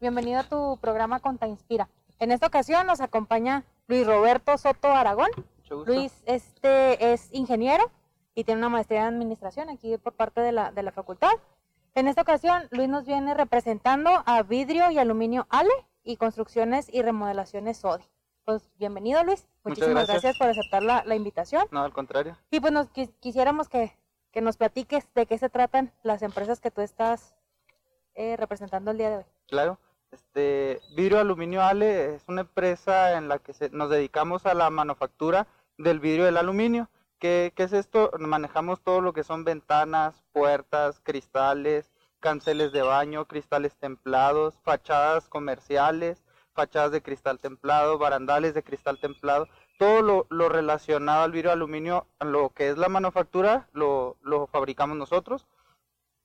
bienvenido a tu programa Conta Inspira. En esta ocasión nos acompaña Luis Roberto Soto Aragón. Luis este, es ingeniero y tiene una maestría en administración aquí por parte de la, de la facultad. En esta ocasión, Luis nos viene representando a Vidrio y Aluminio Ale y Construcciones y Remodelaciones SODI. Pues bienvenido Luis, muchísimas gracias. por aceptar la, la, invitación. No, al contrario. Y pues nos quisiéramos que, que, nos platiques de qué se tratan las empresas que tú estás eh, representando el día de hoy. Claro, este, Vidrio Aluminio Ale es una empresa en la que nos dedicamos a la manufactura del vidrio del aluminio. ¿Qué, ¿Qué, es esto? Manejamos todo lo que son ventanas, puertas, cristales, canceles de baño, cristales templados, fachadas comerciales, fachadas de cristal templado, barandales de cristal templado, todo lo, relacionado al vidrio aluminio, lo que es la manufactura, lo, lo fabricamos nosotros.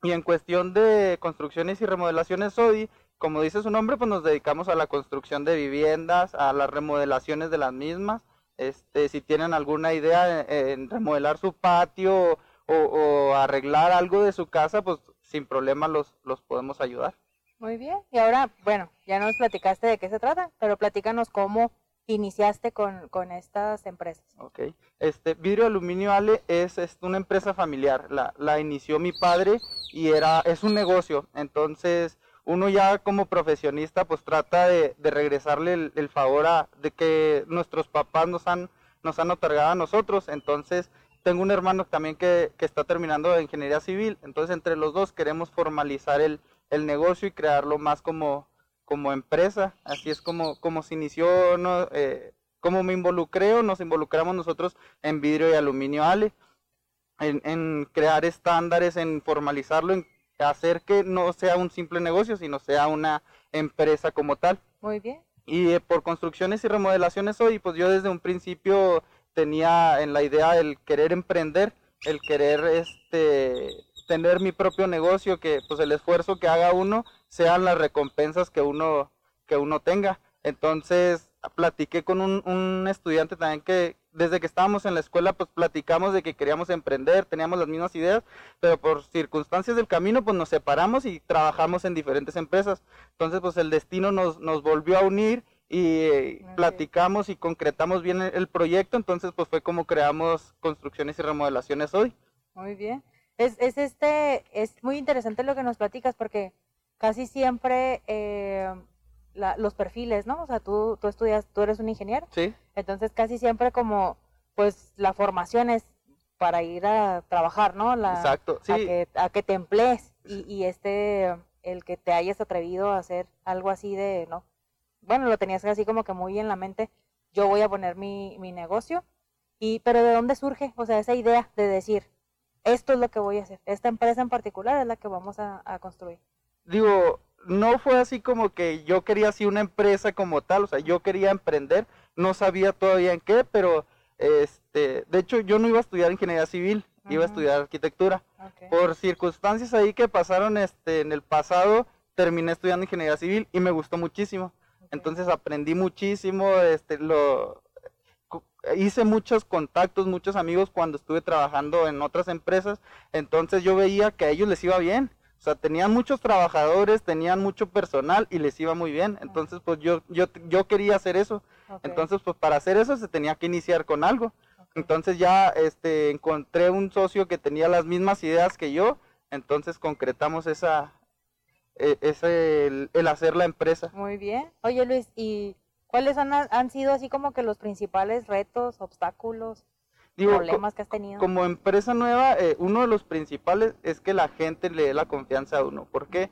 Y en cuestión de construcciones y remodelaciones SODI, como dice su nombre, pues nos dedicamos a la construcción de viviendas, a las remodelaciones de las mismas. Este, si tienen alguna idea en, remodelar su patio o, arreglar algo de su casa, pues sin problema los, los podemos ayudar. Muy bien. Y ahora, bueno, ya nos platicaste de qué se trata, pero platícanos cómo iniciaste con, con estas empresas. Ok. Este, Vidrio Aluminio Ale es, es una empresa familiar. La, la inició mi padre y era, es un negocio. Entonces, uno ya como profesionista pues trata de, regresarle el, favor a, de que nuestros papás nos han, nos han otorgado a nosotros. Entonces, tengo un hermano también que, está terminando de ingeniería civil. Entonces, entre los dos queremos formalizar el, el negocio y crearlo más como, como empresa. Así es como, como se inició, ¿no? Eh, como me involucré nos involucramos nosotros en vidrio y aluminio Ale, en, en crear estándares, en formalizarlo, en hacer que no sea un simple negocio, sino sea una empresa como tal. Muy bien. Y eh, por construcciones y remodelaciones hoy, pues yo desde un principio tenía en la idea el querer emprender, el querer este tener mi propio negocio, que pues el esfuerzo que haga uno sean las recompensas que uno que uno tenga. Entonces platiqué con un, un estudiante también que, desde que estábamos en la escuela, pues platicamos de que queríamos emprender, teníamos las mismas ideas, pero por circunstancias del camino, pues nos separamos y trabajamos en diferentes empresas. Entonces, pues el destino nos, nos volvió a unir y platicamos y concretamos bien el, proyecto, entonces pues fue como creamos construcciones y remodelaciones hoy. Muy bien. Es, es este, es muy interesante lo que nos platicas porque casi siempre eh, los perfiles, ¿no? O sea, tú, tú estudias, tú eres un ingeniero. Sí. Entonces casi siempre como, pues la formación es para ir a trabajar, ¿no? La, Exacto, sí. A que, a que te emplees y, y este, el que te hayas atrevido a hacer algo así de, ¿no? Bueno, lo tenías así como que muy en la mente, yo voy a poner mi, mi negocio, y, pero ¿de dónde surge? O sea, esa idea de decir, esto es lo que voy a hacer, esta empresa en particular es la que vamos a, a construir. Digo, no fue así como que yo quería así una empresa como tal, o sea, yo quería emprender, no sabía todavía en qué, pero este, de hecho yo no iba a estudiar ingeniería civil, iba a estudiar arquitectura. Por circunstancias ahí que pasaron este en el pasado, terminé estudiando ingeniería civil y me gustó muchísimo. Entonces aprendí muchísimo, este lo hice muchos contactos, muchos amigos cuando estuve trabajando en otras empresas, entonces yo veía que a ellos les iba bien o sea, tenían muchos trabajadores, tenían mucho personal y les iba muy bien. Entonces, pues yo, yo, yo quería hacer eso. Entonces, pues para hacer eso se tenía que iniciar con algo. Entonces ya este, encontré un socio que tenía las mismas ideas que yo. Entonces concretamos esa, e, ese, el, hacer la empresa. Muy bien. Oye Luis, ¿y cuáles han, han sido así como que los principales retos, obstáculos problemas que has tenido? Como empresa nueva, eh, uno de los principales es que la gente le dé la confianza a uno. ¿Por qué?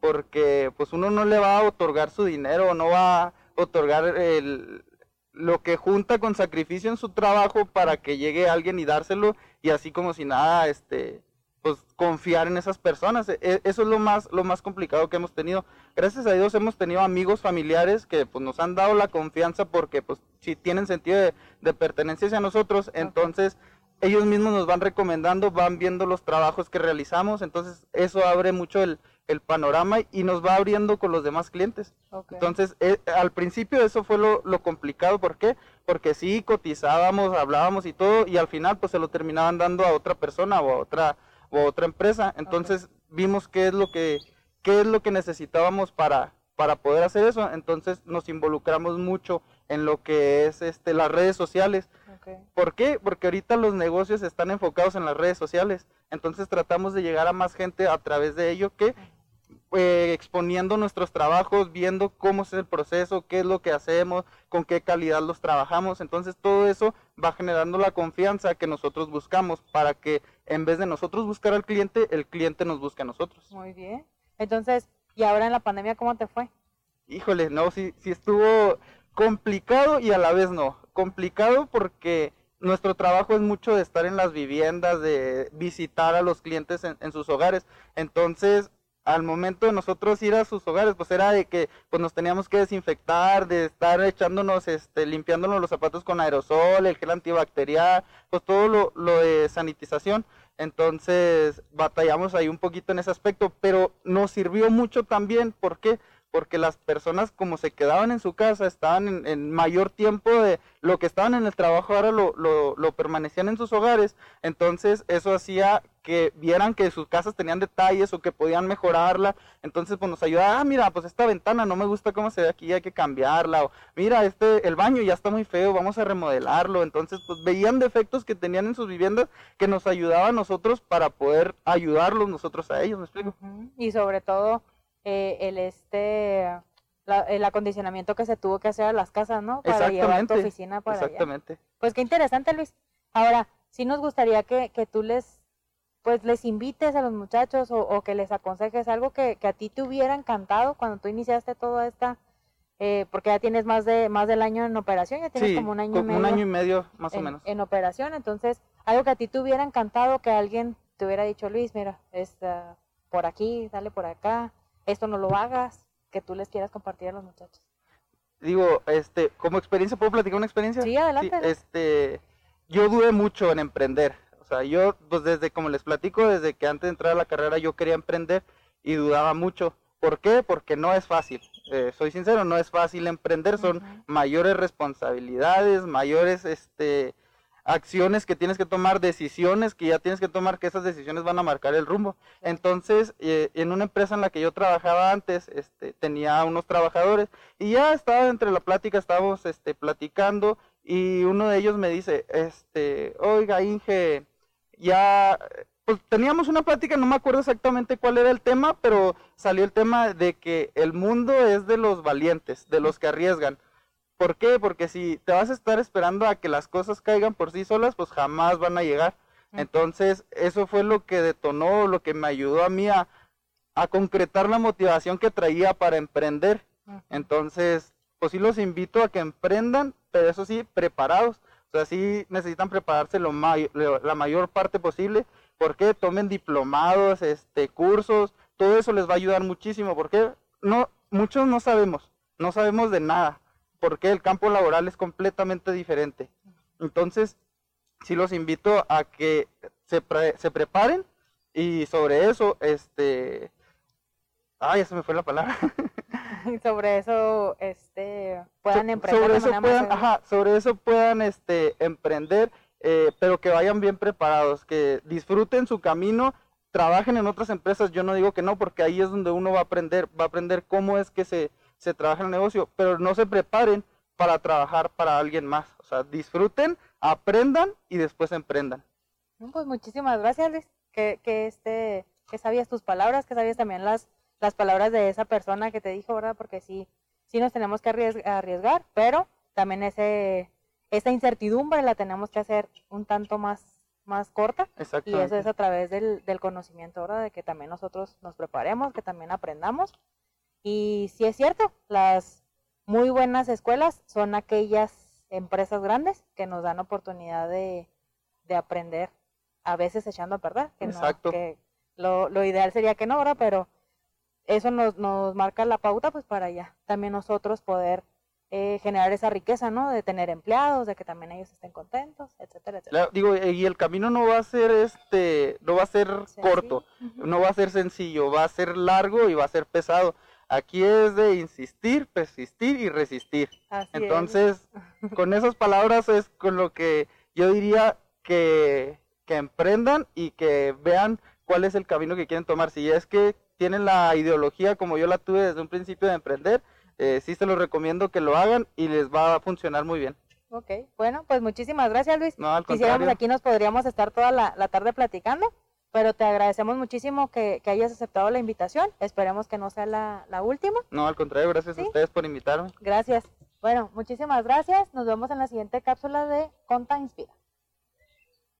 Porque pues uno no le va a otorgar su dinero, no va a otorgar el, lo que junta con sacrificio en su trabajo para que llegue alguien y dárselo y así como si nada, este, pues confiar en esas personas. E, e, eso es lo más, lo más complicado que hemos tenido. Gracias a Dios hemos tenido amigos familiares que pues nos han dado la confianza porque pues si tienen sentido de, pertenencia hacia nosotros, entonces ellos mismos nos van recomendando, van viendo los trabajos que realizamos, entonces eso abre mucho el, panorama y nos va abriendo con los demás clientes. Entonces, eh, al principio eso fue lo, lo complicado, ¿por qué? Porque sí cotizábamos, hablábamos y todo, y al final pues se lo terminaban dando a otra persona o a otra otra empresa. Entonces vimos qué es lo que qué es lo que necesitábamos para para poder hacer eso, entonces nos involucramos mucho en lo que es este las redes sociales. ¿Por qué? Porque ahorita los negocios están enfocados en las redes sociales, entonces tratamos de llegar a más gente a través de ello que eh, exponiendo nuestros trabajos, viendo cómo es el proceso, qué es lo que hacemos, con qué calidad los trabajamos. Entonces todo eso va generando la confianza que nosotros buscamos para que en vez de nosotros buscar al cliente, el cliente nos busque a nosotros. Muy bien. Entonces, ¿y ahora en la pandemia cómo te fue? Híjole, no, sí, sí estuvo complicado y a la vez no. Complicado porque nuestro trabajo es mucho de estar en las viviendas, de visitar a los clientes en, en sus hogares. Entonces, al momento de nosotros ir a sus hogares, pues era de que pues nos teníamos que desinfectar, de estar echándonos, este, limpiándonos los zapatos con aerosol, el gel antibacterial, pues todo lo, lo de sanitización. Entonces batallamos ahí un poquito en ese aspecto, pero nos sirvió mucho también, ¿por qué? Porque las personas como se quedaban en su casa, estaban en, mayor tiempo de lo que estaban en el trabajo, ahora lo, lo, permanecían en sus hogares, entonces eso hacía que vieran que sus casas tenían detalles o que podían mejorarla, entonces pues nos ayudaba, ah, mira, pues esta ventana no me gusta cómo se ve aquí, hay que cambiarla, o mira, este, el baño ya está muy feo, vamos a remodelarlo, entonces pues veían defectos que tenían en sus viviendas que nos ayudaban a nosotros para poder ayudarlos nosotros a ellos, ¿me explico? Y sobre todo eh, el este el acondicionamiento que se tuvo que hacer a las casas, ¿no? Para llevar tu oficina para Exactamente. Pues qué interesante, Luis. Ahora, sí nos gustaría que, que tú les pues les invites a los muchachos o, que les aconsejes algo que, a ti te hubiera encantado cuando tú iniciaste toda esta, eh, porque ya tienes más de más del año en operación, ya tienes como un año y medio. un año y medio más o menos. En operación, entonces, algo que a ti te hubiera encantado que alguien te hubiera dicho, Luis, mira, está por aquí, dale por acá, esto no lo hagas, que tú les quieras compartir a los muchachos. Digo, este, como experiencia, ¿puedo platicar una experiencia? Sí, adelante. este, yo dudé mucho en emprender. O sea, yo, pues desde, como les platico, desde que antes de entrar a la carrera yo quería emprender y dudaba mucho. ¿Por qué? Porque no es fácil. Eh, soy sincero, no es fácil emprender. Son mayores responsabilidades, mayores, este, acciones que tienes que tomar, decisiones que ya tienes que tomar, que esas decisiones van a marcar el rumbo. Entonces, eh, en una empresa en la que yo trabajaba antes, este, tenía unos trabajadores y ya estaba entre la plática, estábamos este, platicando y uno de ellos me dice, este, oiga, Inge, ya, pues teníamos una plática, no me acuerdo exactamente cuál era el tema, pero salió el tema de que el mundo es de los valientes, de los que arriesgan. ¿Por qué? Porque si te vas a estar esperando a que las cosas caigan por sí solas, pues jamás van a llegar. Entonces, eso fue lo que detonó, lo que me ayudó a mí a, concretar la motivación que traía para emprender. Entonces, pues sí los invito a que emprendan, pero eso sí, preparados. O sea, sí necesitan prepararse lo la mayor parte posible. porque Tomen diplomados, este, cursos, todo eso les va a ayudar muchísimo. Porque no, muchos no sabemos, no sabemos de nada porque el campo laboral es completamente diferente. Entonces, sí los invito a que se, se preparen y sobre eso, este... Ay, ya se me fue la palabra. sobre eso, este, puedan emprender. Sobre eso puedan, ajá, sobre eso puedan, este, emprender, eh, pero que vayan bien preparados, que disfruten su camino, trabajen en otras empresas. Yo no digo que no, porque ahí es donde uno va a aprender, va a aprender cómo es que se se trabaja en el negocio, pero no se preparen para trabajar para alguien más. O sea, disfruten, aprendan y después emprendan. Pues muchísimas gracias, Luis. Que, que, este, que sabías tus palabras, que sabías también las, las palabras de esa persona que te dijo, ¿verdad? Porque sí, sí nos tenemos que arriesgar, pero también ese, esa incertidumbre la tenemos que hacer un tanto más, más corta. Y eso es a través del, del conocimiento, ¿verdad? De que también nosotros nos preparemos, que también aprendamos y si es cierto, las muy buenas escuelas son aquellas empresas grandes que nos dan oportunidad de, aprender, a veces echando a perder. Que Exacto. que lo, lo, ideal sería que no, ¿verdad? Pero eso nos, nos marca la pauta pues para ya también nosotros poder eh, generar esa riqueza, ¿no? De tener empleados, de que también ellos estén contentos, etcétera, etcétera. digo, y el camino no va a ser este, no va a ser corto, no va a ser sencillo, va a ser largo y va a ser pesado. Aquí es de insistir, persistir y resistir. Entonces, con esas palabras es con lo que yo diría que, que emprendan y que vean cuál es el camino que quieren tomar. Si es que tienen la ideología como yo la tuve desde un principio de emprender, eh, sí se los recomiendo que lo hagan y les va a funcionar muy bien. Ok, bueno, pues muchísimas gracias Luis. No, al Quisiéramos aquí nos podríamos estar toda la, tarde platicando, pero te agradecemos muchísimo que, hayas aceptado la invitación. Esperemos que no sea la, la última. No, al contrario, gracias a ustedes por invitarme. Gracias. Bueno, muchísimas gracias. Nos vemos en la siguiente cápsula de Conta Inspira.